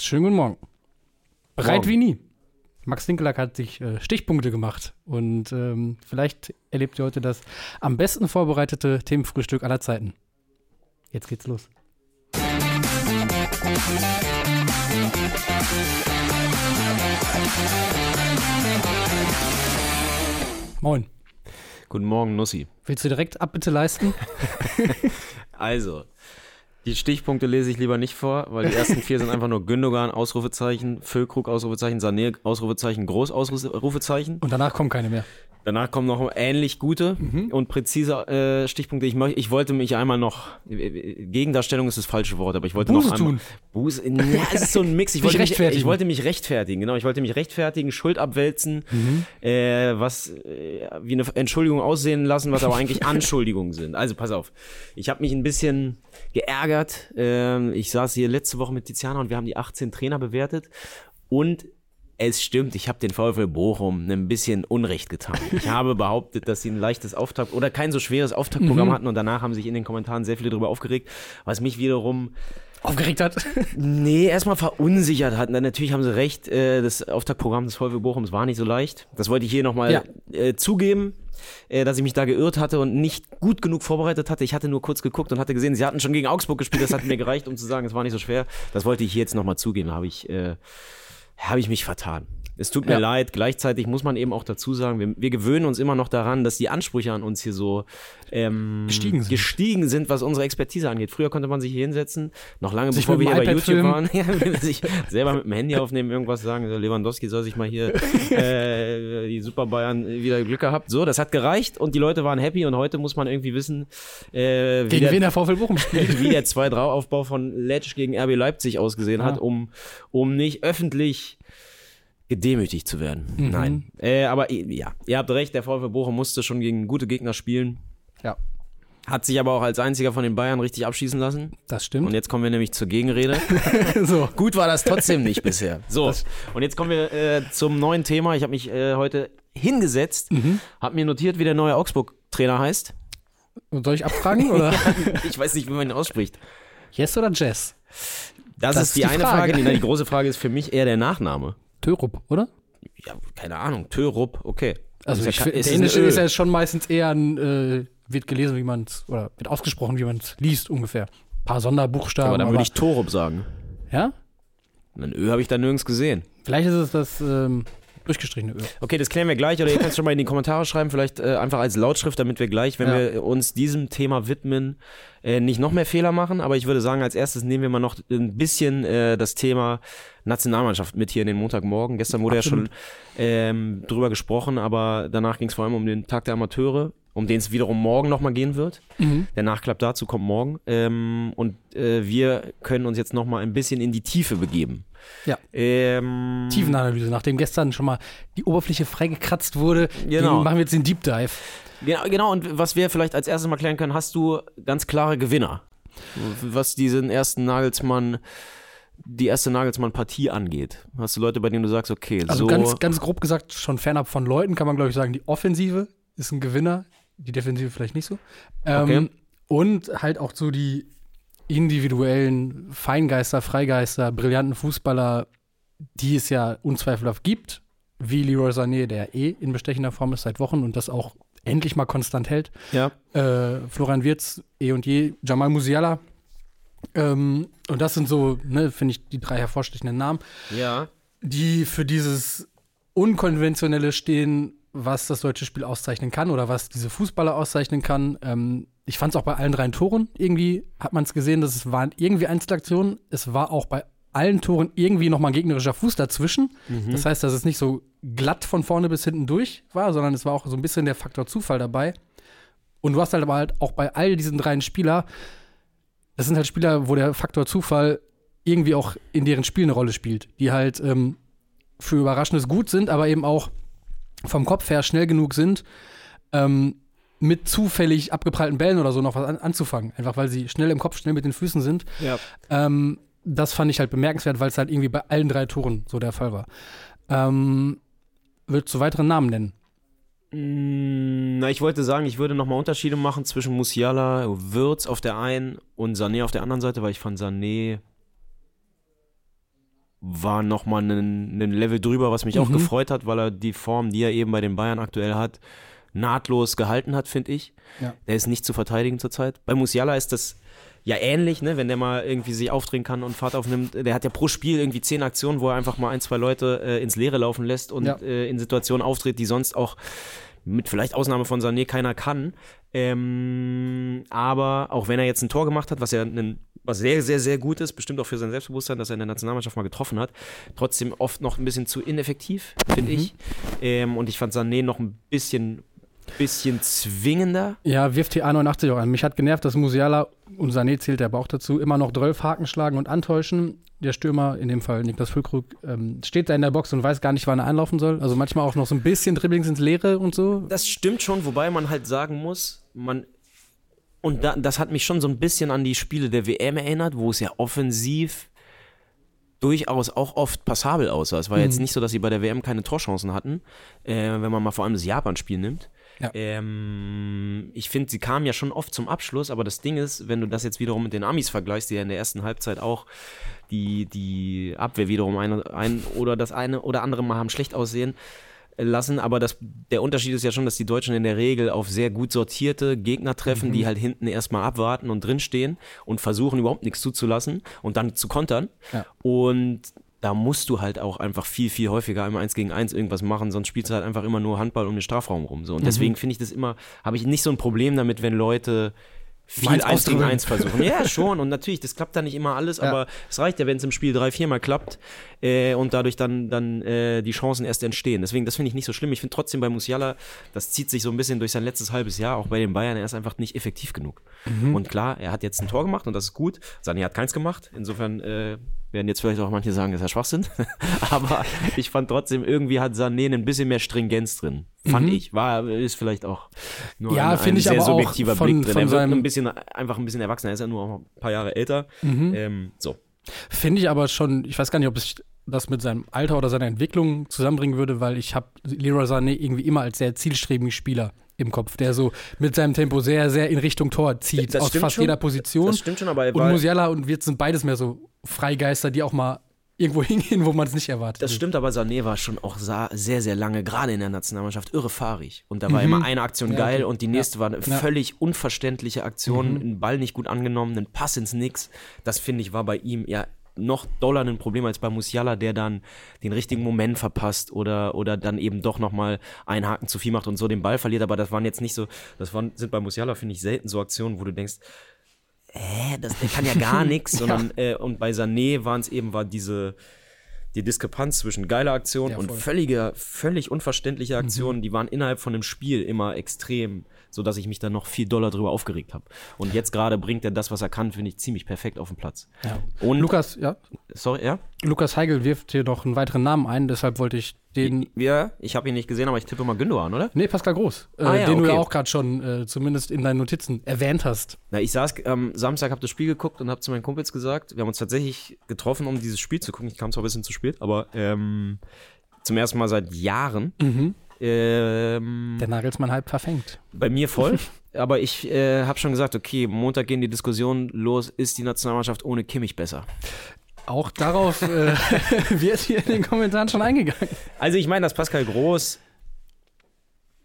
Schönen guten Morgen. Bereit wie nie. Max Dinkelack hat sich äh, Stichpunkte gemacht und ähm, vielleicht erlebt ihr heute das am besten vorbereitete Themenfrühstück aller Zeiten. Jetzt geht's los. Moin. Guten Morgen, Nussi. Willst du direkt Abbitte leisten? Also, die Stichpunkte lese ich lieber nicht vor, weil die ersten vier sind einfach nur Gündogan, Ausrufezeichen, Füllkrug, Ausrufezeichen, Sané, Ausrufezeichen, Groß, Ausrufezeichen. Und danach kommen keine mehr. Danach kommen noch ähnlich gute und präzise äh, Stichpunkte. Ich, möch, ich wollte mich einmal noch, äh, Gegendarstellung ist das falsche Wort, aber ich wollte Buße noch einmal, tun. Buße, ja, es ist so ein Mix. Ich wollte, mich, rechtfertigen. ich wollte mich rechtfertigen, genau. Ich wollte mich rechtfertigen, Schuld abwälzen, Mhm. äh, was äh, wie eine Entschuldigung aussehen lassen, was aber eigentlich Anschuldigungen sind. Also pass auf, ich habe mich ein bisschen geärgert. Ähm, ich saß hier letzte Woche mit Tiziana und wir haben die 18 Trainer bewertet und es stimmt, ich habe den VfL Bochum ein bisschen Unrecht getan. Ich habe behauptet, dass sie ein leichtes Auftakt oder kein so schweres Auftaktprogramm hatten und danach haben sich in den Kommentaren sehr viele darüber aufgeregt, was mich wiederum Aufgeregt hat. Nee, erstmal verunsichert hat. Na, natürlich haben sie recht, äh, das Auftaktprogramm des VfB Bochums war nicht so leicht. Das wollte ich hier nochmal Ja. äh, zugeben, äh, dass ich mich da geirrt hatte und nicht gut genug vorbereitet hatte. Ich hatte nur kurz geguckt und hatte gesehen, sie hatten schon gegen Augsburg gespielt. Das hat mir gereicht, um zu sagen, es war nicht so schwer. Das wollte ich hier jetzt nochmal zugeben. Da habe ich, äh, habe ich mich vertan. Es tut mir Ja. leid. Gleichzeitig muss man eben auch dazu sagen, wir, wir gewöhnen uns immer noch daran, dass die Ansprüche an uns hier so ähm, Gestiegen sind. gestiegen sind, was unsere Expertise angeht. Früher konnte man sich hier hinsetzen, noch lange Sich bevor wir hier bei YouTube filmen. waren, ja, sich selber mit dem Handy aufnehmen, irgendwas sagen, Lewandowski soll sich mal hier äh, die Super Bayern wieder Glück gehabt. So, das hat gereicht und die Leute waren happy und heute muss man irgendwie wissen, äh, wie, Gegen wen der, der VfL Bochum spielt. wie der 2-3-Aufbau von Letsch gegen RB Leipzig ausgesehen hat, Ah. um, um nicht öffentlich gedemütigt zu werden. Mhm. Nein. Äh, aber ja, ihr habt recht, der VfL Bochum musste schon gegen gute Gegner spielen. Ja, Hat sich aber auch als einziger von den Bayern richtig abschießen lassen. das Und stimmt. jetzt kommen wir nämlich zur Gegenrede. so. Gut war das trotzdem nicht bisher. So, und jetzt kommen wir äh, zum neuen Thema. Ich habe mich äh, heute hingesetzt, Mhm. habe mir notiert, wie der neue Augsburg-Trainer heißt. Und soll ich abfragen oder? Ich weiß nicht, wie man ihn ausspricht. yes oder Jess? Das, Das ist ist die, die eine Frage. Frage. Die, die große Frage ist für mich eher der Nachname. Törup, oder? Ja, keine Ahnung. Törup, okay. Also Ist ich, ja, find- ist ist ja schon meistens eher ein, äh, wird gelesen, wie man es, oder wird ausgesprochen, wie man es liest ungefähr. Ein paar Sonderbuchstaben. aber dann würde ich Torup sagen. ja? Ein Ö habe ich da nirgends gesehen. Vielleicht ist es das ähm, durchgestrichene Ö. Okay, das klären wir gleich oder ihr könnt es schon mal in die Kommentare schreiben, vielleicht äh, einfach als Lautschrift, damit wir gleich, wenn Ja. wir uns diesem Thema widmen, äh, nicht noch mehr Fehler machen. Aber ich würde sagen, als erstes nehmen wir mal noch ein bisschen äh, das Thema Nationalmannschaft mit hier in den Montagmorgen. Gestern wurde Absolut. ja schon ähm, drüber gesprochen, aber danach ging es vor allem um den Tag der Amateure, um den es wiederum morgen nochmal gehen wird. Der Nachklapp dazu kommt morgen. Ähm, und äh, wir können uns jetzt nochmal ein bisschen in die Tiefe begeben. Ja. Ähm, Tiefenanalyse, nachdem gestern schon mal die Oberfläche freigekratzt wurde, Genau. machen wir jetzt den Deep Dive. Genau, genau, und was wir vielleicht als erstes mal klären können, hast du ganz klare Gewinner, was diesen ersten Nagelsmann, die erste Nagelsmann-Partie angeht. Hast du Leute, bei denen du sagst, okay, Also so. ganz, ganz grob gesagt, schon fernab von Leuten kann man, glaube ich, sagen, die Offensive ist ein Gewinner, die Defensive vielleicht nicht so. Ähm, Okay. Und halt auch so die individuellen Feingeister, Freigeister, brillanten Fußballer, die es ja unzweifelhaft gibt, wie Leroy Sané, der eh in bestechender Form ist seit Wochen und das auch endlich mal konstant hält. ja, Äh, Florian Wirtz, eh und je, Jamal Musiala. Ähm, und das sind so, ne, finde ich, die drei hervorstechenden Namen ja. die für dieses Unkonventionelle stehen, was das deutsche Spiel auszeichnen kann oder was diese Fußballer auszeichnen kann. Ähm, ich fand es auch bei allen drei Toren irgendwie, hat man es gesehen, dass es waren irgendwie Einzelaktionen. Es war auch bei allen Toren irgendwie nochmal ein gegnerischer Fuß dazwischen. Das heißt, dass es nicht so glatt von vorne bis hinten durch war, sondern es war auch so ein bisschen der Faktor Zufall dabei. Und du hast halt aber halt auch bei all diesen dreien Spieler, das sind halt Spieler, wo der Faktor Zufall irgendwie auch in deren Spiel eine Rolle spielt, die halt ähm, für Überraschendes gut sind, aber eben auch vom Kopf her schnell genug sind, ähm, mit zufällig abgeprallten Bällen oder so noch was an, anzufangen. Einfach weil sie schnell im Kopf, schnell mit den Füßen sind. ja. Ähm, das fand ich halt bemerkenswert, weil es halt irgendwie bei allen drei Toren so der Fall war. Ähm, Würdest du weiteren Namen nennen? Mm, Na, ich wollte sagen, ich würde nochmal Unterschiede machen zwischen Musiala, Würz auf der einen und Sané auf der anderen Seite, weil ich fand Sané war nochmal ein, ein Level drüber, was mich Mhm. auch gefreut hat, weil er die Form, die er eben bei den Bayern aktuell hat, nahtlos gehalten hat, finde ich. Ja. Der ist nicht zu verteidigen zurzeit. Bei Musiala ist das ja ähnlich, ne? wenn der mal irgendwie sich aufdrehen kann und Fahrt aufnimmt. Der hat ja pro Spiel irgendwie zehn Aktionen, wo er einfach mal ein, zwei Leute äh, ins Leere laufen lässt und Ja. äh, in Situationen auftritt, die sonst auch mit vielleicht Ausnahme von Sané keiner kann. Ähm, aber auch wenn er jetzt ein Tor gemacht hat, was ja ein, was sehr, sehr, sehr gut ist, bestimmt auch für sein Selbstbewusstsein, dass er in der Nationalmannschaft mal getroffen hat, trotzdem oft noch ein bisschen zu ineffektiv, finde ich. Ähm, und ich fand Sané noch ein bisschen, bisschen zwingender. Ja, wirft die A89 auch an. Mich hat genervt, dass Musiala, und Sané zählt aber auch dazu, immer noch 12 Haken schlagen und antäuschen. Der Stürmer, in dem Fall Niklas Füllkrug, ähm, steht da in der Box und weiß gar nicht, wann er einlaufen soll. Also manchmal auch noch so ein bisschen Dribblings ins Leere und so. Das stimmt schon, wobei man halt sagen muss, man und da, das hat mich schon so ein bisschen an die Spiele der WM erinnert, wo es ja offensiv durchaus auch oft passabel aussah. Es war jetzt nicht so, dass sie bei der WM keine Torchancen hatten, äh, wenn man mal vor allem das Japan-Spiel nimmt. Ja. Ähm, ich finde, sie kamen ja schon oft zum Abschluss, aber das Ding ist, wenn du das jetzt wiederum mit den Amis vergleichst, die ja in der ersten Halbzeit auch die, die Abwehr wiederum ein, ein oder das eine oder andere Mal haben schlecht aussehen lassen, aber das, der Unterschied ist ja schon, dass die Deutschen in der Regel auf sehr gut sortierte Gegner treffen, die halt hinten erstmal abwarten und drinstehen und versuchen überhaupt nichts zuzulassen und dann zu kontern. Ja. Und da musst du halt auch einfach viel, viel häufiger einmal eins gegen eins irgendwas machen, sonst spielst du halt einfach immer nur Handball um den Strafraum rum. So. Und deswegen finde ich das immer, habe ich nicht so ein Problem damit, wenn Leute viel Meins eins gegen eins versuchen. Ja, schon. Und natürlich, das klappt dann nicht immer alles, Ja. aber es reicht ja, wenn es im Spiel drei, viermal klappt äh, und dadurch dann, dann äh, die Chancen erst entstehen. Deswegen, das finde ich nicht so schlimm. Ich finde trotzdem bei Musiala, das zieht sich so ein bisschen durch sein letztes halbes Jahr, auch bei den Bayern, er ist einfach nicht effektiv genug. Und klar, er hat jetzt ein Tor gemacht und das ist gut. Sané hat keins gemacht. Insofern äh, werden jetzt vielleicht auch manche sagen, das ist ja Schwachsinn. aber ich fand trotzdem, irgendwie hat Sané ein bisschen mehr Stringenz drin. Fand ich. War, ist vielleicht auch nur Ja, ein, ein finde ich sehr subjektiver von- Blick drin. von er wird ein bisschen, einfach ein bisschen erwachsener. Er ist ja nur auch ein paar Jahre älter. Mhm. Ähm, so. Finde ich aber schon, ich weiß gar nicht, ob ich das mit seinem Alter oder seiner Entwicklung zusammenbringen würde, weil ich habe Leroy Sané irgendwie immer als sehr zielstrebigen Spieler im Kopf, der so mit seinem Tempo sehr, sehr in Richtung Tor zieht, Das aus fast schon. jeder Position. Das stimmt schon, aber er und Musiala und Wirtz sind beides mehr so Freigeister, die auch mal irgendwo hingehen, wo man es nicht erwartet. Das stimmt, aber Sané war schon auch sehr, sehr lange, gerade in der Nationalmannschaft, irre fahrig. Und da war Mhm. immer eine Aktion Ja, geil okay. und die nächste war eine Ja. Mhm. völlig unverständliche Aktion, ein Ball nicht gut angenommen, ein Pass ins Nix. Das finde ich war bei ihm ja noch doller ein Problem als bei Musiala, der dann den richtigen Moment verpasst oder, oder dann eben doch nochmal einen Haken zu viel macht und so den Ball verliert. Aber das waren jetzt nicht so, das waren, sind bei Musiala, finde ich, selten so Aktionen, wo du denkst, äh, das, der kann ja gar nichts, sondern äh, und bei Sané waren es eben, war diese die Diskrepanz zwischen geiler Aktion Ja, und. Mhm. völliger, völlig unverständliche Aktionen, die waren innerhalb von dem Spiel immer extrem, so dass ich mich dann noch viel doller drüber aufgeregt habe. Und jetzt gerade bringt er das, was er kann, finde ich ziemlich perfekt auf den Platz. Ja. Und Lukas, ja, sorry, ja, Lukas Heigl wirft hier noch einen weiteren Namen ein, deshalb wollte ich den. ja, ich habe ihn nicht gesehen, aber ich tippe mal Gündogan, oder? Nee, Pascal Groß, äh, Ah ja, den du ja okay. auch gerade schon äh, zumindest in deinen Notizen erwähnt hast. Na, ich saß am Samstag, habe das Spiel geguckt und habe zu meinen Kumpels gesagt, wir haben uns tatsächlich getroffen, um dieses Spiel zu gucken. Ich kam zwar ein bisschen zu spät, aber ähm, zum ersten Mal seit Jahren. Mhm. Ähm, Der Nagelsmann halb verfängt. Bei mir voll. Aber ich äh, habe schon gesagt, okay, Montag gehen die Diskussionen los, ist die Nationalmannschaft ohne Kimmich besser? Auch darauf äh, wird hier in den Kommentaren schon eingegangen. Also ich meine, dass Pascal Groß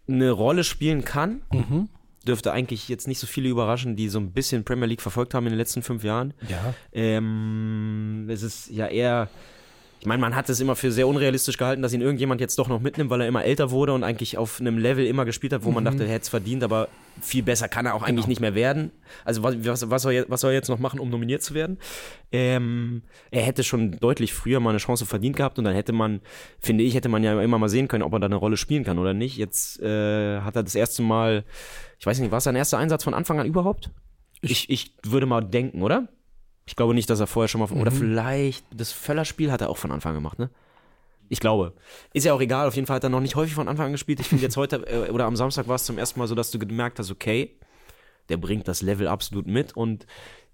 eine Rolle spielen kann, Mhm. dürfte eigentlich jetzt nicht so viele überraschen, die so ein bisschen Premier League verfolgt haben in den letzten fünf Jahren. Ja. Ähm, es ist ja eher, ich meine, man hat es immer für sehr unrealistisch gehalten, dass ihn irgendjemand jetzt doch noch mitnimmt, weil er immer älter wurde und eigentlich auf einem Level immer gespielt hat, wo man dachte, er hätte es verdient, aber viel besser kann er auch eigentlich nicht mehr werden. Also was, was, was, soll, er- was soll er jetzt noch machen, um nominiert zu werden? Ähm, er hätte schon deutlich früher mal eine Chance verdient gehabt und dann hätte man, finde ich, hätte man ja immer mal sehen können, ob er da eine Rolle spielen kann oder nicht. Jetzt äh, hat er das erste Mal, ich weiß nicht, war es sein erster Einsatz von Anfang an überhaupt? Ich, ich würde mal denken, oder? Ich glaube nicht, dass er vorher schon mal. Oder vielleicht das Völler-Spiel hat er auch von Anfang an gemacht, ne? Ich glaube. Ist ja auch egal, auf jeden Fall hat er noch nicht häufig von Anfang an gespielt. Ich finde jetzt heute äh, oder am Samstag war es zum ersten Mal so, dass du gemerkt hast, okay, der bringt das Level absolut mit und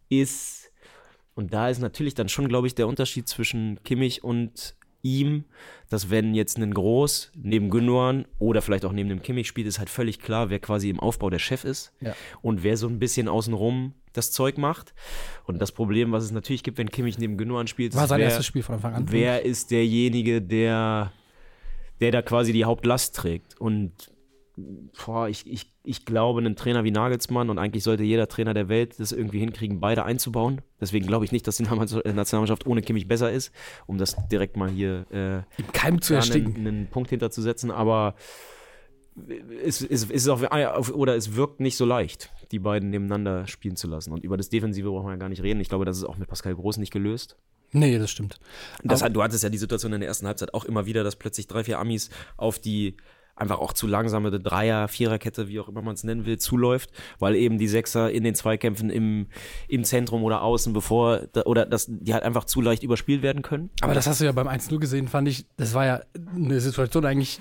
ist. Und da ist natürlich dann schon, glaube ich, der Unterschied zwischen Kimmich und ihm, dass wenn jetzt ein Groß neben Gündogan oder vielleicht auch neben dem Kimmich spielt, ist halt völlig klar, wer quasi im Aufbau der Chef ist Ja. und wer so ein bisschen außenrum das Zeug macht. Und das Problem, was es natürlich gibt, wenn Kimmich neben Gündogan spielt, War ist, sein wer, erstes Spiel von Anfang an. wer ist derjenige, der, der da quasi die Hauptlast trägt. Und boah, ich, ich, ich glaube, ein Trainer wie Nagelsmann und eigentlich sollte jeder Trainer der Welt das irgendwie hinkriegen, beide einzubauen. Deswegen glaube ich nicht, dass die Nationalmannschaft ohne Kimmich besser ist, um das direkt mal hier äh, Im Keim zu ersticken. einen, einen Punkt hinterzusetzen, aber es, es, es ist auf, auf, oder es wirkt nicht so leicht, die beiden nebeneinander spielen zu lassen. Und über das Defensive brauchen wir ja gar nicht reden. Ich glaube, das ist auch mit Pascal Groß nicht gelöst. Nee, das stimmt. Das du hattest ja die Situation in der ersten Halbzeit auch immer wieder, dass plötzlich drei, vier Amis auf die einfach auch zu langsame Dreier-, Viererkette, wie auch immer man es nennen will, zuläuft, weil eben die Sechser in den Zweikämpfen im, im Zentrum oder außen, bevor, oder dass die halt einfach zu leicht überspielt werden können. Aber das hast du ja beim 1-0 gesehen, fand ich. Das war ja eine Situation eigentlich,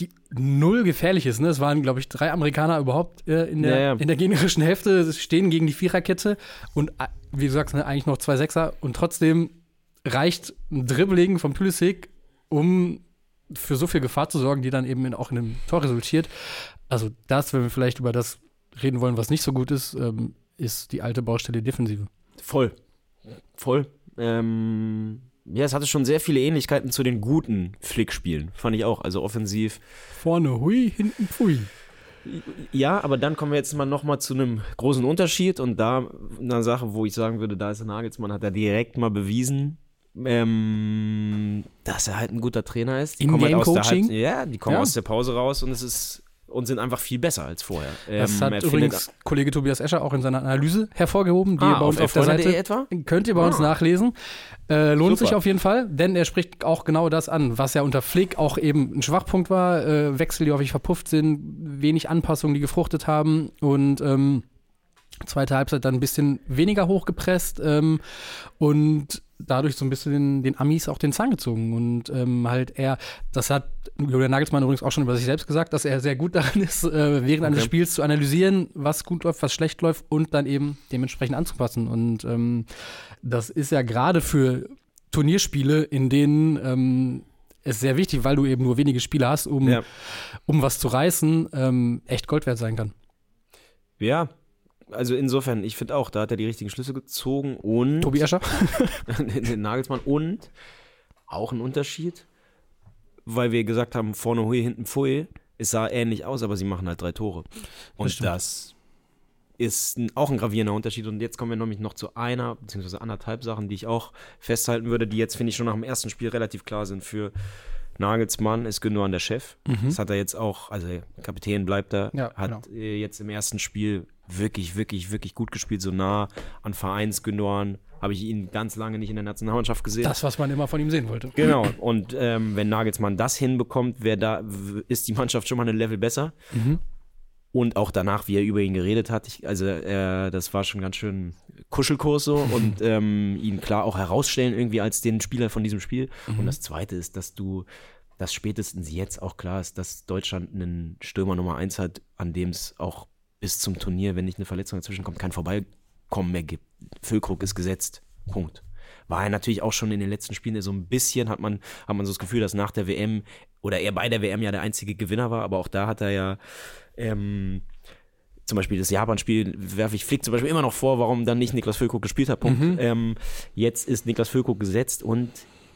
die null gefährlich ist. Ne? Es waren, glaube ich, drei Amerikaner überhaupt äh, in, der, Ja, ja. in der gegnerischen Hälfte, stehen gegen die Viererkette und äh, wie du sagst, ne, eigentlich noch zwei Sechser und trotzdem reicht ein Dribbling vom Pulisic, um für so viel Gefahr zu sorgen, die dann eben in, auch in einem Tor resultiert. Also das, wenn wir vielleicht über das reden wollen, was nicht so gut ist, ähm, ist die alte Baustelle Defensive. Voll. Voll. Ähm, ja, es hatte schon sehr viele Ähnlichkeiten zu den guten Flickspielen, fand ich auch. Also offensiv. Vorne hui, hinten pfui. Ja, aber dann kommen wir jetzt mal nochmal zu einem großen Unterschied und da eine Sache, wo ich sagen würde, da ist der Nagelsmann, hat er direkt mal bewiesen, ähm, dass er halt ein guter Trainer ist. Die kommen halt aus der In-Game-Coaching? Halb- Ja, die kommen Ja. aus der Pause raus und es ist und sind einfach viel besser als vorher. Das Ähm, hat übrigens findet- Kollege Tobias Escher auch in seiner Analyse hervorgehoben, die Ah, ihr bei uns auf auf der Seite etwa? könnt ihr bei uns Ah. nachlesen. Äh, lohnt Super. sich auf jeden Fall, denn er spricht auch genau das an, was ja unter Flick auch eben ein Schwachpunkt war. Äh, Wechsel, die häufig verpufft sind, wenig Anpassungen, die gefruchtet haben und ähm, zweite Halbzeit dann ein bisschen weniger hochgepresst ähm, und dadurch so ein bisschen den, Amis auch den Zahn gezogen. Und ähm, halt er, das hat Julian Nagelsmann übrigens auch schon über sich selbst gesagt, dass er sehr gut darin ist, äh, während eines Okay. Spiels zu analysieren, was gut läuft, was schlecht läuft und dann eben dementsprechend anzupassen. Und ähm, das ist ja gerade für Turnierspiele, in denen ähm, es sehr wichtig, weil du eben nur wenige Spiele hast, um, Ja. um was zu reißen, ähm, echt Gold wert sein kann. Ja, also insofern, ich finde auch, da hat er die richtigen Schlüsse gezogen und Tobi Escher? den, Nagelsmann und auch ein Unterschied, weil wir gesagt haben, vorne Hui, hinten Pfui, es sah ähnlich aus, aber sie machen halt drei Tore. Und stimmt. das ist auch ein gravierender Unterschied. Und jetzt kommen wir nämlich noch zu einer, beziehungsweise anderthalb Sachen, die ich auch festhalten würde, die jetzt, finde ich, schon nach dem ersten Spiel relativ klar sind für Nagelsmann ist Gündogan der Chef. Das hat er jetzt auch, also Kapitän bleibt er, Ja, hat genau. äh, jetzt im ersten Spiel wirklich, wirklich, wirklich gut gespielt, so nah an Vereins Gündogan. Habe ich ihn ganz lange nicht in der Nationalmannschaft gesehen. Das, was man immer von ihm sehen wollte. Genau. Und ähm, wenn Nagelsmann das hinbekommt, wer da ist die Mannschaft schon mal ein Level besser. Mhm. Und auch danach, wie er über ihn geredet hat, ich, also äh, das war schon ganz schön Kuschelkurs so und ähm, ihn klar auch herausstellen irgendwie als den Spieler von diesem Spiel. Und das Zweite ist, dass du, dass spätestens jetzt auch klar ist, dass Deutschland einen Stürmer Nummer eins hat, an dem es auch bis zum Turnier, wenn nicht eine Verletzung dazwischen kommt, kein Vorbeikommen mehr gibt. Füllkrug ist gesetzt. Punkt. War er natürlich auch schon in den letzten Spielen so ein bisschen, hat man, hat man so das Gefühl, dass nach der WM oder er bei der WM ja der einzige Gewinner war, aber auch da hat er ja ähm, zum Beispiel das Japan-Spiel werfe ich Flick zum Beispiel immer noch vor, warum dann nicht Niklas Füllkrug gespielt hat. Punkt. Ähm, jetzt ist Niklas Füllkrug gesetzt und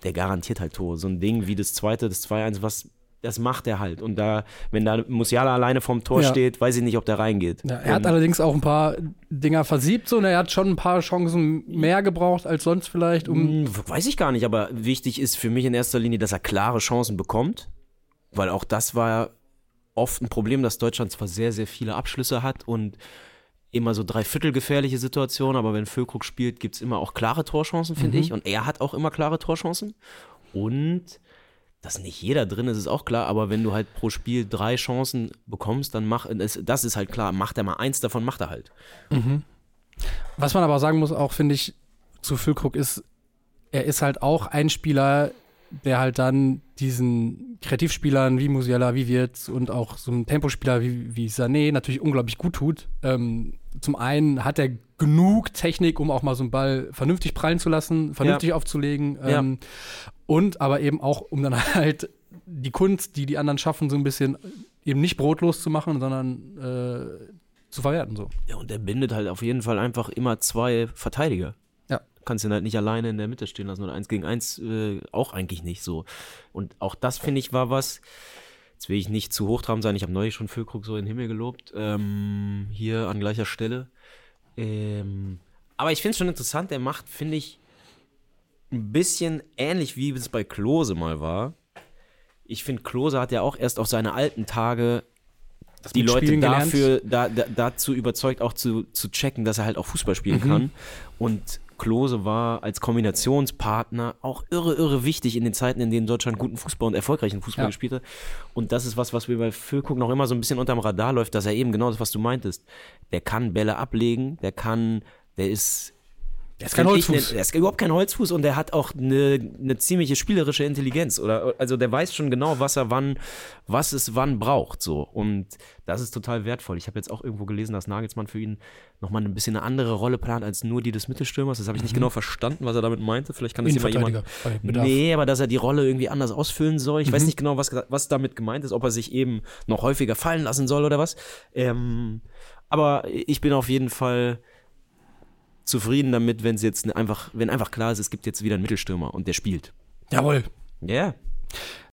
der garantiert halt Tore. So ein Ding wie das zweite, das 2-1, was das macht er halt. Und da, wenn da Musiala alleine vorm Tor Ja. steht, weiß ich nicht, ob der reingeht. Ja, er hat Und- allerdings auch ein paar Dinger versiebt so, und er hat schon ein paar Chancen mehr gebraucht als sonst vielleicht, um Hm, Weiß ich gar nicht, aber wichtig ist für mich in erster Linie, dass er klare Chancen bekommt, weil auch das war oft ein Problem, dass Deutschland zwar sehr, sehr viele Abschlüsse hat und immer so dreiviertel gefährliche Situationen, aber wenn Füllkrug spielt, gibt es immer auch klare Torchancen, finde ich. Und er hat auch immer klare Torchancen. Und dass nicht jeder drin ist, ist auch klar, aber wenn du halt pro Spiel drei Chancen bekommst, dann mach, das, das ist halt klar, macht er mal eins davon, macht er halt. Was man aber sagen muss, auch finde ich, zu Füllkrug ist, er ist halt auch ein Spieler, der halt dann diesen Kreativspielern wie Musiala, wie Wirtz und auch so einem Tempospieler wie, wie Sané natürlich unglaublich gut tut. Ähm, zum einen hat er genug Technik, um auch mal so einen Ball vernünftig prallen zu lassen, vernünftig ja. aufzulegen. Ähm, ja. Und aber eben auch, um dann halt die Kunst, die die anderen schaffen, so ein bisschen eben nicht brotlos zu machen, sondern äh, zu verwerten. So. Ja, und der bindet halt auf jeden Fall einfach immer zwei Verteidiger. Ja. Du kannst ihn halt nicht alleine in der Mitte stehen lassen oder eins gegen eins äh, auch eigentlich nicht so. Und auch das, finde ich, war was. Jetzt will ich nicht zu hochtrabend sein. Ich habe neulich schon Füllkrug so in den Himmel gelobt. Ähm, hier an gleicher Stelle. Ähm, aber ich finde es schon interessant. Der macht, finde ich, ein bisschen ähnlich, wie es bei Klose mal war. Ich finde, Klose hat ja auch erst auf seine alten Tage das die Leute dafür, da, da, dazu überzeugt, auch zu, zu checken, dass er halt auch Fußball spielen mhm. kann. Und Klose war als Kombinationspartner auch irre, irre wichtig in den Zeiten, in denen Deutschland guten Fußball und erfolgreichen Fußball ja. gespielt hat. Und das ist was, was mir bei Füllkrug noch immer so ein bisschen unterm Radar läuft, dass er eben genau das, was du meintest. Der kann Bälle ablegen, der kann, der ist der ist kein Holzfuß. der ist überhaupt kein Holzfuß und der hat auch eine, eine ziemliche spielerische Intelligenz. Oder, also der weiß schon genau, was er wann, was es wann braucht. So. Und das ist total wertvoll. Ich habe jetzt auch irgendwo gelesen, dass Nagelsmann für ihn nochmal ein bisschen eine andere Rolle plant als nur die des Mittelstürmers. Das habe ich nicht mhm. genau verstanden, was er damit meinte. Vielleicht kann das jemand jemand. Nee, aber dass er die Rolle irgendwie anders ausfüllen soll. Ich mhm. weiß nicht genau, was, was damit gemeint ist, ob er sich eben noch häufiger fallen lassen soll oder was. Ähm, aber ich bin auf jeden Fall zufrieden damit, wenn es jetzt einfach, wenn einfach klar ist, es gibt jetzt wieder einen Mittelstürmer und der spielt. Jawohl. Ja. Yeah.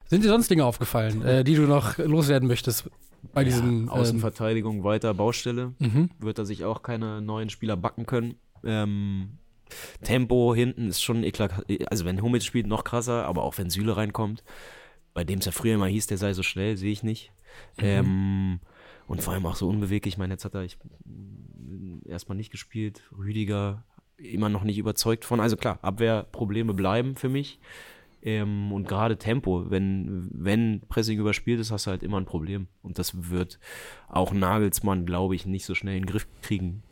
Sind dir sonst Dinge aufgefallen, äh, die du noch loswerden möchtest bei diesem ja, Außenverteidigung ähm, weiter Baustelle? Mhm. Wird er sich auch keine neuen Spieler backen können? Ähm, Tempo hinten ist schon eklat, also wenn Hummels spielt, noch krasser, aber auch wenn Süle reinkommt, bei dem es ja früher immer hieß, der sei so schnell, sehe ich nicht. Mhm. Ähm, und vor allem auch so unbeweglich. Ich meine, jetzt hat er ich, erstmal nicht gespielt. Rüdiger immer noch nicht überzeugt von. Also klar, Abwehrprobleme bleiben für mich. Ähm, und gerade Tempo, wenn, wenn Pressing überspielt ist, hast du halt immer ein Problem. Und das wird auch Nagelsmann, glaube ich, nicht so schnell in den Griff kriegen.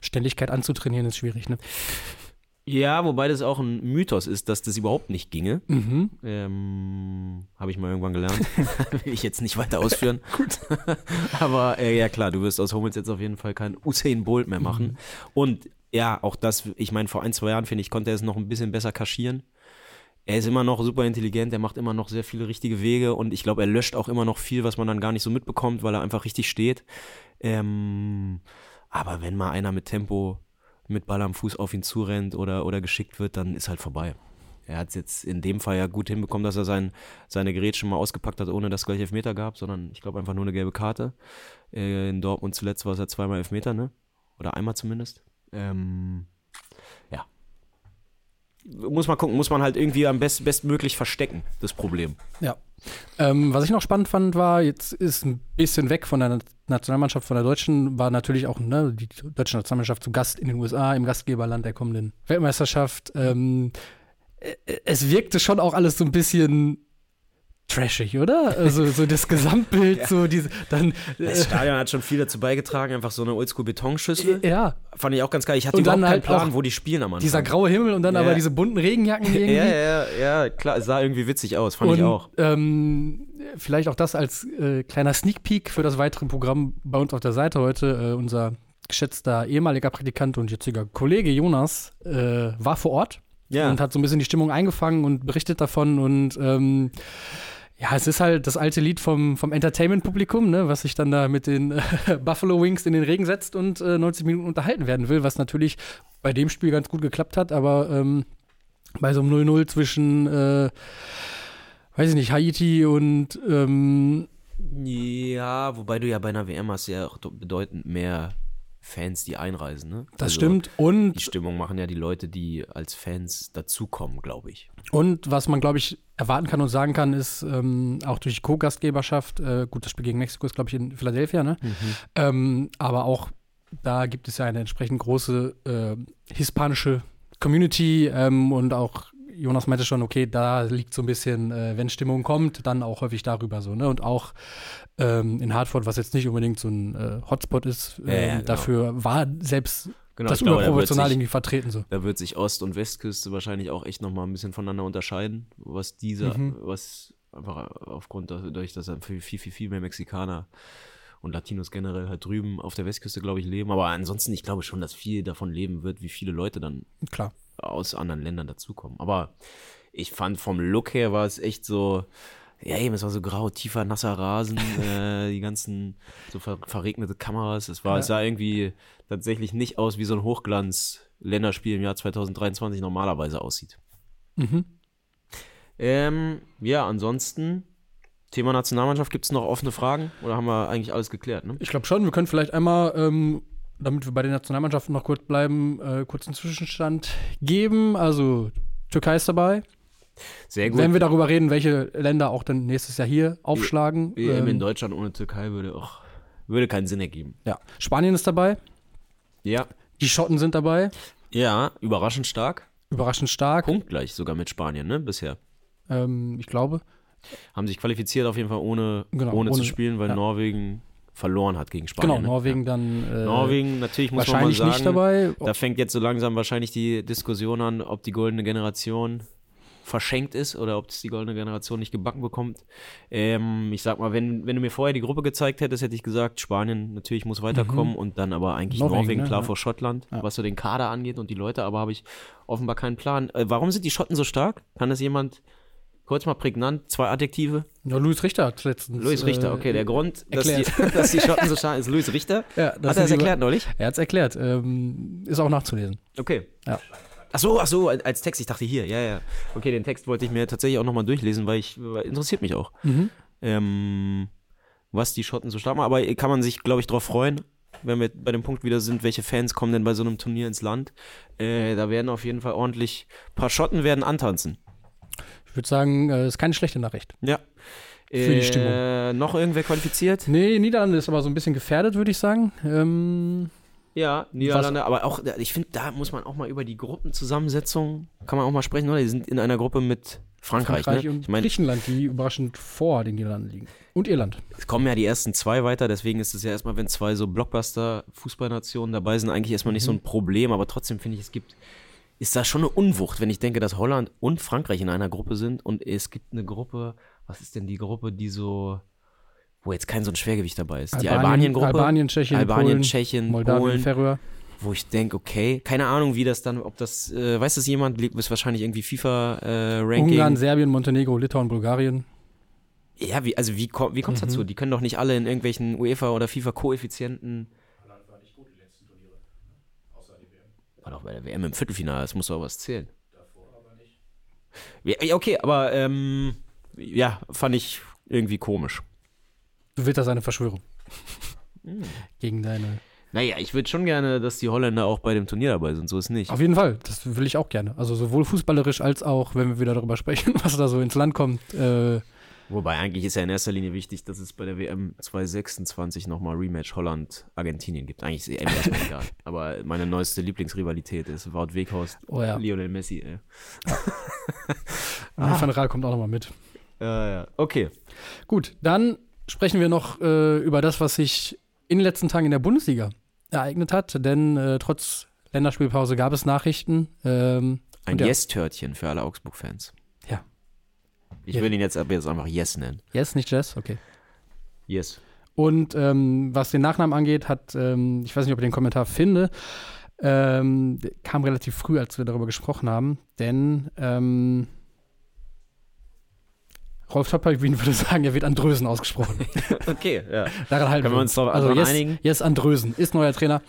Ständigkeit anzutrainieren ist schwierig, ne? Ja, wobei das auch ein Mythos ist, dass das überhaupt nicht ginge. Mhm. Ähm, Habe ich mal irgendwann gelernt. Will ich jetzt nicht weiter ausführen. Gut. Aber äh, ja klar, du wirst aus Hummels jetzt auf jeden Fall kein Usain Bolt mehr machen. Mhm. Und ja, auch das, ich meine, vor ein, zwei Jahren, finde ich, konnte er es noch ein bisschen besser kaschieren. Er ist immer noch super intelligent, er macht immer noch sehr viele richtige Wege und ich glaube, er löscht auch immer noch viel, was man dann gar nicht so mitbekommt, weil er einfach richtig steht. Ähm, aber wenn mal einer mit Tempo mit Ball am Fuß auf ihn zurennt oder, oder geschickt wird, dann ist halt vorbei. Er hat es jetzt in dem Fall ja gut hinbekommen, dass er sein, seine Gerätsche mal ausgepackt hat, ohne dass es gleich Elfmeter gab, sondern ich glaube einfach nur eine gelbe Karte. Äh, in Dortmund zuletzt war es ja zweimal Elfmeter, ne? Oder einmal zumindest. Ähm. Muss man gucken, muss man halt irgendwie am best, bestmöglich verstecken, das Problem. Ja. Ähm, was ich noch spannend fand, war, jetzt ist ein bisschen weg von der Nationalmannschaft, von der Deutschen, war natürlich auch ne, die deutsche Nationalmannschaft zu Gast in den USA, im Gastgeberland der kommenden Weltmeisterschaft. Ähm, es wirkte schon auch alles so ein bisschen trashig, oder? Also so das Gesamtbild, ja. so diese, dann. Das äh, Stadion hat schon viel dazu beigetragen, einfach so eine Oldschool-Betonschüssel. Ja. Fand ich auch ganz geil. Ich hatte und überhaupt halt keinen Plan, wo die spielen am Anfang. Dieser graue Himmel und dann ja. aber diese bunten Regenjacken irgendwie. Ja, ja, ja, klar, es sah irgendwie witzig aus, fand und, ich auch. Ähm, vielleicht auch das als äh, kleiner Sneak Peek für das weitere Programm bei uns auf der Seite heute. Äh, unser geschätzter ehemaliger Praktikant und jetziger Kollege Jonas äh, war vor Ort. Ja. Und hat so ein bisschen die Stimmung eingefangen und berichtet davon und ähm, ja, es ist halt das alte Lied vom, vom Entertainment-Publikum, ne, was sich dann da mit den äh, Buffalo Wings in den Regen setzt und äh, 90 Minuten unterhalten werden will, was natürlich bei dem Spiel ganz gut geklappt hat, aber ähm, bei so einem 0-0 zwischen, äh, weiß ich nicht, Haiti und ähm, ja, wobei du ja bei einer WM hast ja auch bedeutend mehr Fans, die einreisen. Ne? Das also stimmt. Und die Stimmung machen ja die Leute, die als Fans dazukommen, glaube ich. Und was man, glaube ich, erwarten kann und sagen kann, ist ähm, auch durch die Co-Gastgeberschaft, äh, gut, das Spiel gegen Mexiko ist, glaube ich, in Philadelphia, ne? Mhm. Ähm, aber auch da gibt es ja eine entsprechend große äh, hispanische Community ähm, und auch Jonas meinte schon, okay, da liegt so ein bisschen, äh, wenn Stimmung kommt, dann auch häufig darüber so, ne? Und auch ähm, in Hartford, was jetzt nicht unbedingt so ein äh, Hotspot ist, äh, ja, ja, genau. dafür war selbst genau, das überproportional irgendwie vertreten so. Da wird sich Ost- und Westküste wahrscheinlich auch echt nochmal ein bisschen voneinander unterscheiden, was dieser, mhm. was einfach aufgrund dadurch, dass viel, viel, viel, viel mehr Mexikaner und Latinos generell halt drüben auf der Westküste, glaube ich, leben. Aber ansonsten, ich glaube schon, dass viel davon leben wird, wie viele Leute dann Klar. Aus anderen Ländern dazukommen. Aber ich fand vom Look her war es echt so, ja eben, es war so grau, tiefer, nasser Rasen, äh, die ganzen so ver verregnete Kameras. Es war, Ja. es sah irgendwie tatsächlich nicht aus, wie so ein Hochglanz-Länderspiel im Jahr 2023 normalerweise aussieht. Mhm. Ähm, ja, ansonsten, Thema Nationalmannschaft, gibt es noch offene Fragen? Oder haben wir eigentlich alles geklärt, ne? Ich glaube schon, wir können vielleicht einmal, ähm, damit wir bei den Nationalmannschaften noch kurz bleiben, äh, kurz einen Zwischenstand geben. Also Türkei ist dabei. Sehr gut. Wenn wir darüber reden, welche Länder auch dann nächstes Jahr hier aufschlagen. EM in ähm, Deutschland ohne Türkei würde auch, würde keinen Sinn ergeben. ja. Spanien ist dabei. Ja. Die Schotten sind dabei. Ja, überraschend stark. Überraschend stark. Punktgleich sogar mit Spanien, ne, bisher. Ähm, ich glaube. Haben sich qualifiziert auf jeden Fall ohne, Genau, ohne, zu ohne- spielen, weil ja. Norwegen verloren hat gegen Spanien. genau, ne? Norwegen dann. Äh. Norwegen, natürlich muss man mal wahrscheinlich sagen, nicht dabei. da fängt jetzt so langsam wahrscheinlich die Diskussion an, ob die goldene Generation verschenkt ist oder ob es die goldene Generation nicht gebacken bekommt. Ähm, ich sag mal, wenn, wenn du mir vorher die Gruppe gezeigt hättest, hätte ich gesagt, Spanien natürlich muss weiterkommen und dann aber eigentlich Mhm. Norwegen, Norwegen, ne? klar Ja. vor Schottland, Ja. was so den Kader angeht und die Leute, aber habe ich offenbar keinen Plan. Äh, warum sind die Schotten so stark? Kann das jemand kurz mal prägnant, zwei Adjektive? Ja, Luis Richter hat letztens. Luis Richter, äh, okay, der Grund, dass die, dass die Schotten so stark ist, Luis Richter. Ja, Hat er die- erklärt neulich? Er hat es erklärt. Ähm, ist auch nachzulesen. Okay. Ja. Ach so, ach so, als Text. Ich dachte hier, ja, ja. Okay, den Text wollte ich mir tatsächlich auch nochmal durchlesen, weil ich weil interessiert mich auch. Mhm. Ähm, was die Schotten so stark machen. Aber kann man sich, glaube ich, drauf freuen, wenn wir bei dem Punkt wieder sind, welche Fans kommen denn bei so einem Turnier ins Land. Äh, da werden auf jeden Fall ordentlich, paar Schotten werden antanzen. Ich würde sagen, äh, ist keine schlechte Nachricht. Ja. Für die Stimmung. Noch irgendwer qualifiziert? Nee, Niederlande ist aber so ein bisschen gefährdet, würde ich sagen. Ähm, Ja, Niederlande, aber auch, ich finde, da muss man auch mal über die Gruppenzusammensetzung, kann man auch mal sprechen, oder? Die sind in einer Gruppe mit Frankreich, Frankreich ne? und Ich meine, Griechenland, die überraschend vor den Niederlanden liegen. Und Irland. es kommen ja die ersten zwei weiter, deswegen ist es ja erstmal, wenn zwei so Blockbuster-Fußballnationen dabei sind, eigentlich erstmal nicht so ein Problem, aber trotzdem finde ich, es gibt, ist da schon eine Unwucht, wenn ich denke, dass Holland und Frankreich in einer Gruppe sind und es gibt eine Gruppe, was ist denn die Gruppe, die so, wo jetzt kein so ein Schwergewicht dabei ist? Die Albanien-Gruppe? Albanien, Tschechien, Albanien, Polen, Tschechien, Moldawien, Polen, Färöer. wo ich denke, okay, keine Ahnung, wie das dann, ob das, äh, weiß das jemand, ist wahrscheinlich irgendwie FIFA-Ranking. Ungarn, Serbien, Montenegro, Litauen, Bulgarien. ja, wie, also wie, wie kommt es Mhm. dazu? Die können doch nicht alle in irgendwelchen UEFA- oder FIFA-Koeffizienten. War doch bei der WM im Viertelfinale, das muss doch was zählen. Ja, ja, okay, aber ähm, ja, fand ich irgendwie komisch. Du willst das eine Verschwörung. Hm. Gegen deine. Naja, ich würde schon gerne, dass die Holländer auch bei dem Turnier dabei sind, so ist nicht. Auf jeden Fall, das will ich auch gerne. Also sowohl fußballerisch als auch, wenn wir wieder darüber sprechen, was da so ins Land kommt. Äh, Wobei eigentlich ist ja in erster Linie wichtig, dass es bei der WM 2026 nochmal Rematch Holland-Argentinien gibt. Eigentlich ist eh erstmal egal. Aber meine neueste Lieblingsrivalität ist Wout Weghorst, oh ja, Lionel Messi. Ey. und Van Raal kommt auch nochmal mit. Ja, ja. Okay. Gut, dann sprechen wir noch äh, über das, was sich in den letzten Tagen in der Bundesliga ereignet hat. Denn äh, trotz Länderspielpause gab es Nachrichten. Ähm, Ein ja. Yes-Törtchen für alle Augsburg-Fans. Ich Ja. will ihn jetzt ab jetzt einfach Yes nennen. yes, nicht Jess, okay. Yes. Und ähm, was den Nachnamen angeht, hat, ähm, ich weiß nicht, ob ich den Kommentar finde, ähm, kam relativ früh, als wir darüber gesprochen haben, denn ähm, Rolf Töpperwien würde sagen, er wird Andrösen ausgesprochen. Okay, ja. Daran halten Können wir uns darauf also yes, einigen? Yes Andrösen ist neuer Trainer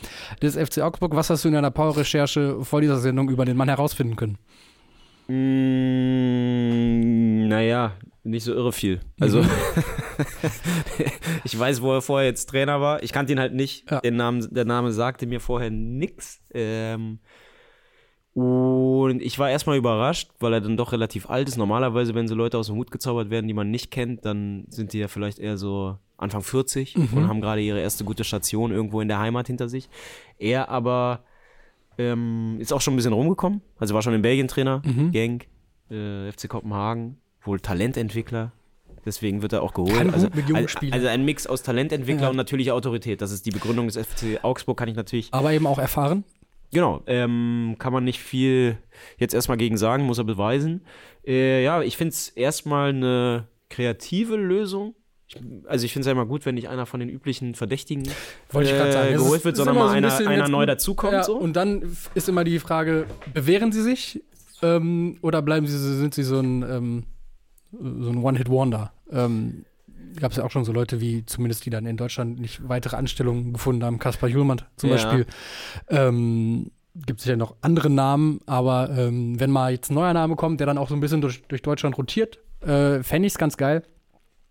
des FC Augsburg. Was hast du in deiner Power-Recherche vor dieser Sendung über den Mann herausfinden können? Mm, naja, nicht so irre viel. Also, Mhm. ich weiß, wo er vorher jetzt Trainer war. Ich kannte ihn halt nicht. Ja. Den Namen, der Name sagte mir vorher nix. Ähm, und ich war erstmal überrascht, weil er dann doch relativ alt ist. Normalerweise, wenn so Leute aus dem Hut gezaubert werden, die man nicht kennt, dann sind die ja vielleicht eher so Anfang 40 Mhm. und haben gerade ihre erste gute Station irgendwo in der Heimat hinter sich. Er aber ähm, ist auch schon ein bisschen rumgekommen. Also war schon in Belgien Trainer, Mhm. Genk, äh, FC Kopenhagen, wohl Talententwickler. Deswegen wird er auch geholt. Kann also, mit jungen Spielern. also ein Mix aus Talententwickler Ja. und natürlicher Autorität. Das ist die Begründung des FC Augsburg, kann ich natürlich Aber eben auch erfahren. Genau, ähm, kann man nicht viel jetzt erstmal gegen sagen, muss er beweisen. Äh, ja, ich finde es erstmal eine kreative Lösung, Ich, also ich finde es ja immer gut, wenn nicht einer von den üblichen Verdächtigen sagen. äh, Es geholt ist- wird, sondern mal so ein einer, einer neu dazukommt. Ja, so. Und dann ist immer die Frage, bewähren sie sich ähm, oder bleiben sie, sind sie so ein, ähm, so ein One-Hit-Wonder? Ähm, Gab es ja auch schon so Leute wie, zumindest die dann in Deutschland nicht weitere Anstellungen gefunden haben, Kaspar Julmann zum Ja. Beispiel. Ähm, Gibt sicher noch andere Namen, aber ähm, wenn mal jetzt ein neuer Name kommt, der dann auch so ein bisschen durch, durch Deutschland rotiert, äh, fände ich es ganz geil.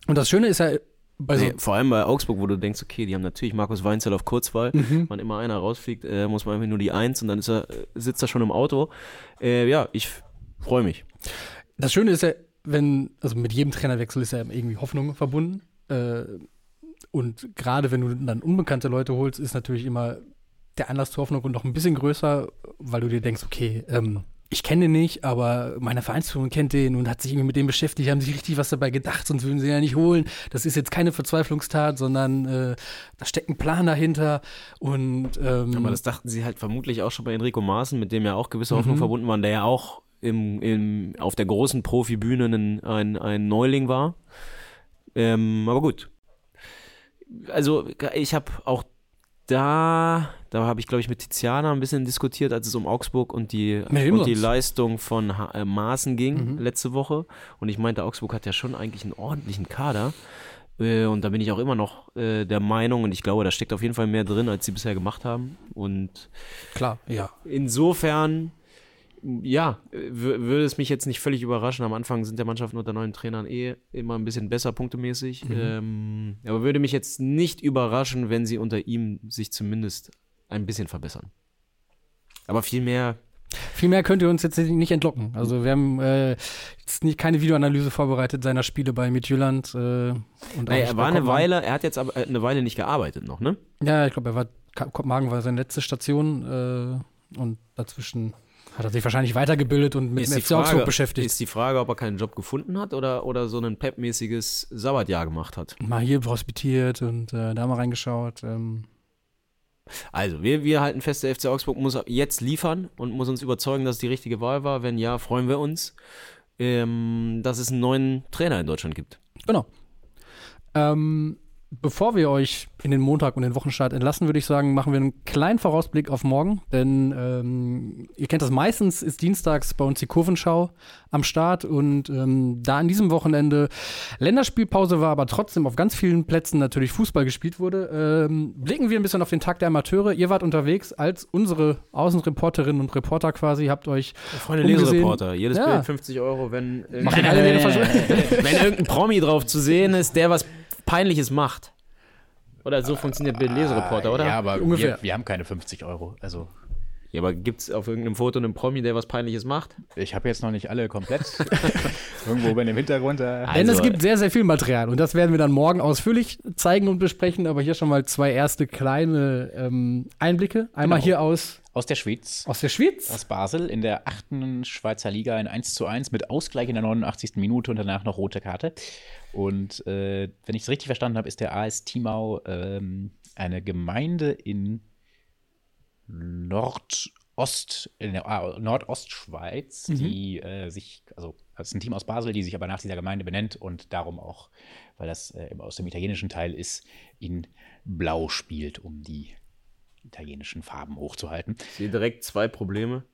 Und das Schöne ist ja bei so Nee, vor allem bei Augsburg, wo du denkst, okay, die haben natürlich Markus Weinzel auf Kurzwahl. Mhm. Wann immer einer rausfliegt, äh, muss man einfach nur die Eins und dann ist er, äh, sitzt er schon im Auto. Äh, ja, ich freue mich. Das Schöne ist ja, wenn, also mit jedem Trainerwechsel ist ja irgendwie Hoffnung verbunden. Äh, und gerade wenn du dann unbekannte Leute holst, ist natürlich immer der Anlass zur Hoffnung und noch ein bisschen größer, weil du dir denkst, okay, ähm, ich kenne den nicht, aber meine Vereinsführung kennt den und hat sich irgendwie mit dem beschäftigt, haben sich richtig was dabei gedacht, sonst würden sie ja nicht holen. Das ist jetzt keine Verzweiflungstat, sondern äh, da steckt ein Plan dahinter und ähm, Aber das dachten sie halt vermutlich auch schon bei Enrico Maaßen, mit dem ja auch gewisse Mhm. Hoffnung verbunden waren, der ja auch im, im, auf der großen Profibühne ein, ein, ein Neuling war. Ähm, aber gut. Also ich habe auch da, da habe ich glaube ich mit Tiziana ein bisschen diskutiert, als es um Augsburg und die, und die? Leistung von Ha- äh, Maaßen ging Mhm. letzte Woche. Und ich meinte, Augsburg hat ja schon eigentlich einen ordentlichen Kader. Äh, Und da bin ich auch immer noch äh, der Meinung und ich glaube, da steckt auf jeden Fall mehr drin, als sie bisher gemacht haben. Und klar, ja. insofern, ja, w- würde es mich jetzt nicht völlig überraschen. Am Anfang sind der Mannschaften unter neuen Trainern eh immer ein bisschen besser punktemäßig. Ähm, aber würde mich jetzt nicht überraschen, wenn sie unter ihm sich zumindest ein bisschen verbessern. Aber viel mehr, Viel mehr könnt ihr uns jetzt nicht entlocken. Also wir haben äh, jetzt nicht, keine Videoanalyse vorbereitet seiner Spiele bei Midtjylland. Äh, und naja, er war eine. Weile, er hat jetzt aber äh, eine Weile nicht gearbeitet noch, ne? Ja, ich glaube, er war Kopenhagen war seine letzte Station äh, und dazwischen hat er sich wahrscheinlich weitergebildet und mit dem FC Augsburg beschäftigt. ist die Frage, ob er keinen Job gefunden hat oder, oder so ein Pep-mäßiges Sabbatjahr gemacht hat. mal hier hospitiert und äh, da mal reingeschaut. Ähm, Also, wir, wir halten fest, der FC Augsburg muss jetzt liefern und muss uns überzeugen, dass es die richtige Wahl war. Wenn ja, freuen wir uns, ähm, dass es einen neuen Trainer in Deutschland gibt. genau. Ähm, bevor wir euch in den Montag und den Wochenstart entlassen, würde ich sagen, machen wir einen kleinen Vorausblick auf morgen. Denn ähm, ihr kennt das meistens, ist dienstags bei uns die Kurvenschau am Start. Und ähm, da an diesem Wochenende Länderspielpause war, aber trotzdem auf ganz vielen Plätzen natürlich Fußball gespielt wurde, ähm, blicken wir ein bisschen auf den Tag der Amateure. Ihr wart unterwegs als unsere Außenreporterinnen und Reporter quasi, habt euch Freunde Umgesehen- Lesereporter, jedes Ja. Bild 50 Euro, wenn, äh, Machen alle wenn irgendein Promi drauf zu sehen ist, der was Peinliches macht. Oder so funktioniert Bild Lesereporter, oder? Ja, aber Ungefähr. Wir, wir haben keine 50 Euro. Also Ja, aber gibt es auf irgendeinem Foto einen Promi, der was Peinliches macht? ich habe jetzt noch nicht alle komplett. Irgendwo bei dem Hintergrund. Denn Also- es gibt sehr, sehr viel Material und das werden wir dann morgen ausführlich zeigen und besprechen. Aber hier schon mal zwei erste kleine ähm, Einblicke. Einmal Genau. hier aus, Aus der Schweiz. aus der Schweiz. Aus Basel in der achten Schweizer Liga ein 1 zu 1 mit Ausgleich in der 89. Minute und danach noch rote Karte. Und äh, wenn ich es richtig verstanden habe, ist der AS Timau ähm, eine Gemeinde in Nordost, in der ah, Nordostschweiz, die äh, sich, also es ist ein Team aus Basel, die sich aber nach dieser Gemeinde benennt und darum auch, weil das äh, aus dem italienischen Teil ist, in Blau spielt, um die italienischen Farben hochzuhalten. Ich sehe direkt zwei Probleme,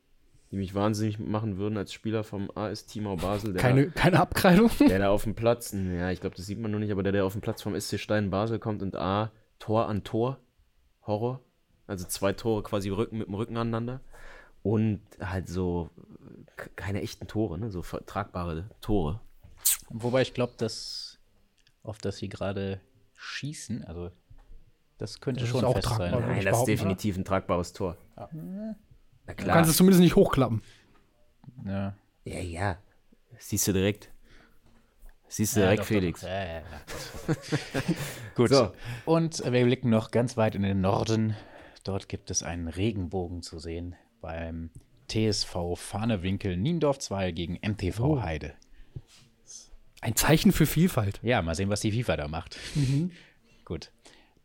die mich wahnsinnig machen würden als Spieler vom AS Timau Basel. Der Keine, keine Abkreidung. Der da auf dem Platz, ja, ich glaube, das sieht man nur nicht, aber der, der auf dem Platz vom SC Stein Basel kommt und A, Tor an Tor, Horror. Also zwei Tore quasi Rücken mit dem Rücken aneinander. Und halt so keine echten Tore, ne? so vertragbare Tore. Wobei ich glaube, dass auf das sie gerade schießen, also das könnte Das schon fest tragbar, sein. ne? Nein, das ist definitiv ein tragbares Tor. Na Du klar. kannst es zumindest nicht hochklappen. Ja. ja, ja. Siehst du direkt. Siehst du Ja, direkt, doch, Felix. Doch. Ja, ja, ja. Gut. So. Und wir blicken noch ganz weit in den Norden. Dort gibt es einen Regenbogen zu sehen beim TSV Fahnewinkel Niendorf 2 gegen MTV Oh. Heide. Ein Zeichen für Vielfalt. Ja, mal sehen, was die FIFA da macht. Gut.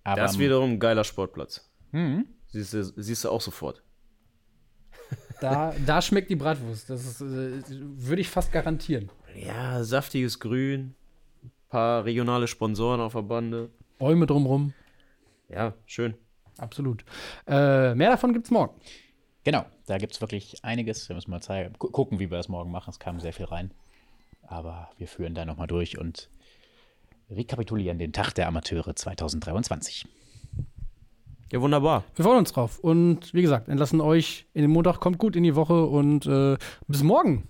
Aber Das ist wiederum ein geiler Sportplatz. Mhm. Siehst du, siehst du auch sofort. Da, da schmeckt die Bratwurst. Das ist, äh, würde ich fast garantieren. Ja, saftiges Grün, paar regionale Sponsoren auf der Bande. Bäume drumrum. Ja, schön. Absolut. Äh, mehr davon gibt's morgen. Genau, da gibt es wirklich einiges. Wir müssen mal zeigen, gu gucken, wie wir das morgen machen. Es kam sehr viel rein. Aber wir führen da nochmal durch und rekapitulieren den Tag der Amateure 2023. Ja, wunderbar. Wir freuen uns drauf. Und wie gesagt, entlassen euch in den Montag. Kommt gut in die Woche und äh, bis morgen.